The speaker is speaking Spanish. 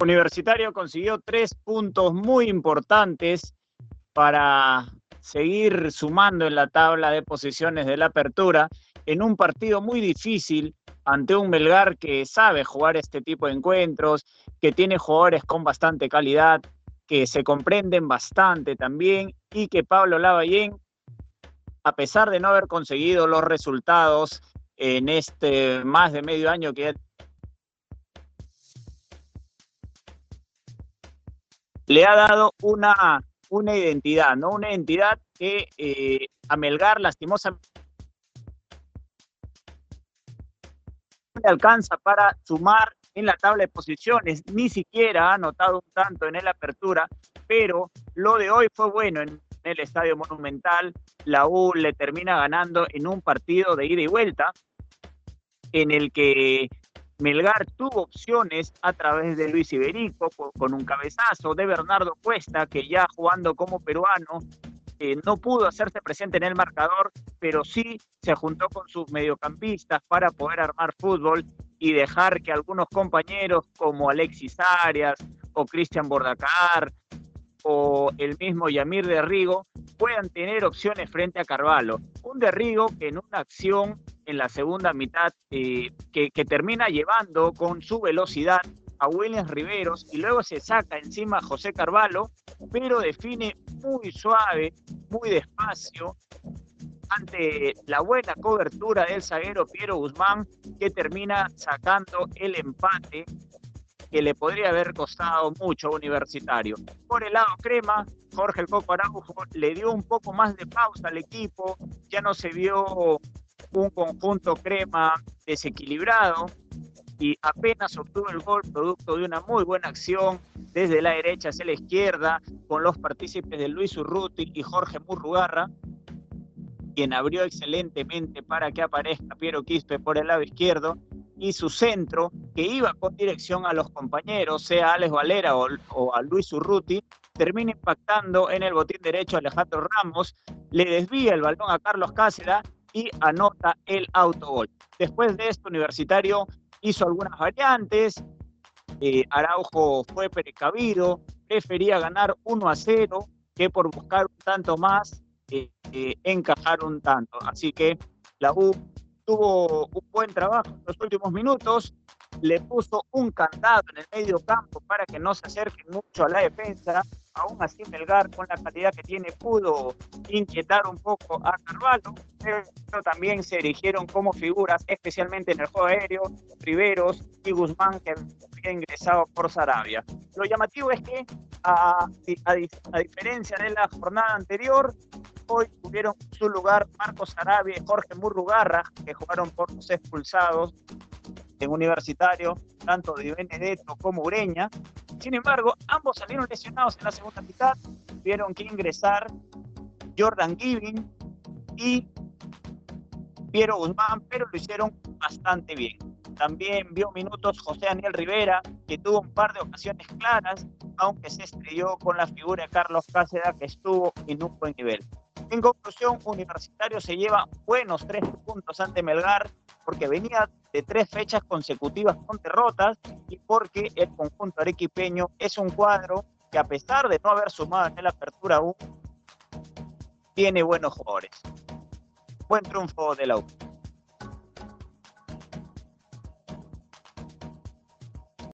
Universitario consiguió tres puntos muy importantes para seguir sumando en la tabla de posiciones de la apertura en un partido muy difícil ante un Melgar que sabe jugar este tipo de encuentros, que tiene jugadores con bastante calidad, que se comprenden bastante también y que Pablo Lavallén, a pesar de no haber conseguido los resultados en este más de medio año que le ha dado una, una identidad, ¿no? Una identidad que eh, a Melgar lastimosamente le alcanza para sumar en la tabla de posiciones, ni siquiera ha anotado un tanto en el apertura, pero lo de hoy fue bueno en el Estadio Monumental, la U le termina ganando en un partido de ida y vuelta, en el que Melgar tuvo opciones a través de Luis Iberico con un cabezazo de Bernardo Cuesta, que ya jugando como peruano eh, no pudo hacerse presente en el marcador, pero sí se juntó con sus mediocampistas para poder armar fútbol y dejar que algunos compañeros como Alexis Arias o Cristian Bordacar o el mismo Yamir de Rigo puedan tener opciones frente a Carvalho. Un de Rigo que en una acción en la segunda mitad eh, que, termina llevando con su velocidad a Williams Riveros y luego se saca encima a José Carvalho, pero define muy suave, muy despacio, ante la buena cobertura del zaguero Piero Guzmán, que termina sacando el empate que le podría haber costado mucho Universitario. Por el lado crema, Jorge el Coco Araujo le dio un poco más de pausa al equipo, ya no se vio un conjunto crema desequilibrado, y apenas obtuvo el gol producto de una muy buena acción desde la derecha hacia la izquierda con los partícipes de Luis Urruti y Jorge Murrugarra, quien abrió excelentemente para que aparezca Piero Quispe por el lado izquierdo y su centro, que iba con dirección a los compañeros, sea Alex Valera o, a Luis Urruti, termina impactando en el botín derecho a Alejandro Ramos, le desvía el balón a Carlos Cáceres y anota el autogol. Después de esto, Universitario hizo algunas variantes, eh, Araujo fue precavido, prefería ganar 1 a 0 que por buscar un tanto más eh, eh, encajar un tanto. Así que la U tuvo un buen trabajo en los últimos minutos, le puso un candado en el medio campo para que no se acerque mucho a la defensa. Aún así, Melgar, con la calidad que tiene, pudo inquietar un poco a Carvalho, pero también se erigieron como figuras, especialmente en el juego aéreo, Riveros y Guzmán, que había ingresado por Sarabia. Lo llamativo es que, a, a diferencia de la jornada anterior, hoy tuvieron su lugar Marcos Sarabia y Jorge Murrugarra, que jugaron por los expulsados en Universitario, tanto de Benedetto como Ureña. Sin embargo, ambos salieron lesionados en la segunda mitad, tuvieron que ingresar Jordan Giving y Piero Guzmán, pero lo hicieron bastante bien. También vio minutos José Daniel Rivera, que tuvo un par de ocasiones claras, aunque se estrelló con la figura de Carlos Cáceres, que estuvo en un buen nivel. En conclusión, Universitario se lleva buenos tres puntos ante Melgar porque venía de tres fechas consecutivas con derrotas y porque el conjunto arequipeño es un cuadro que a pesar de no haber sumado en la apertura aún, tiene buenos jugadores. Buen triunfo de la U.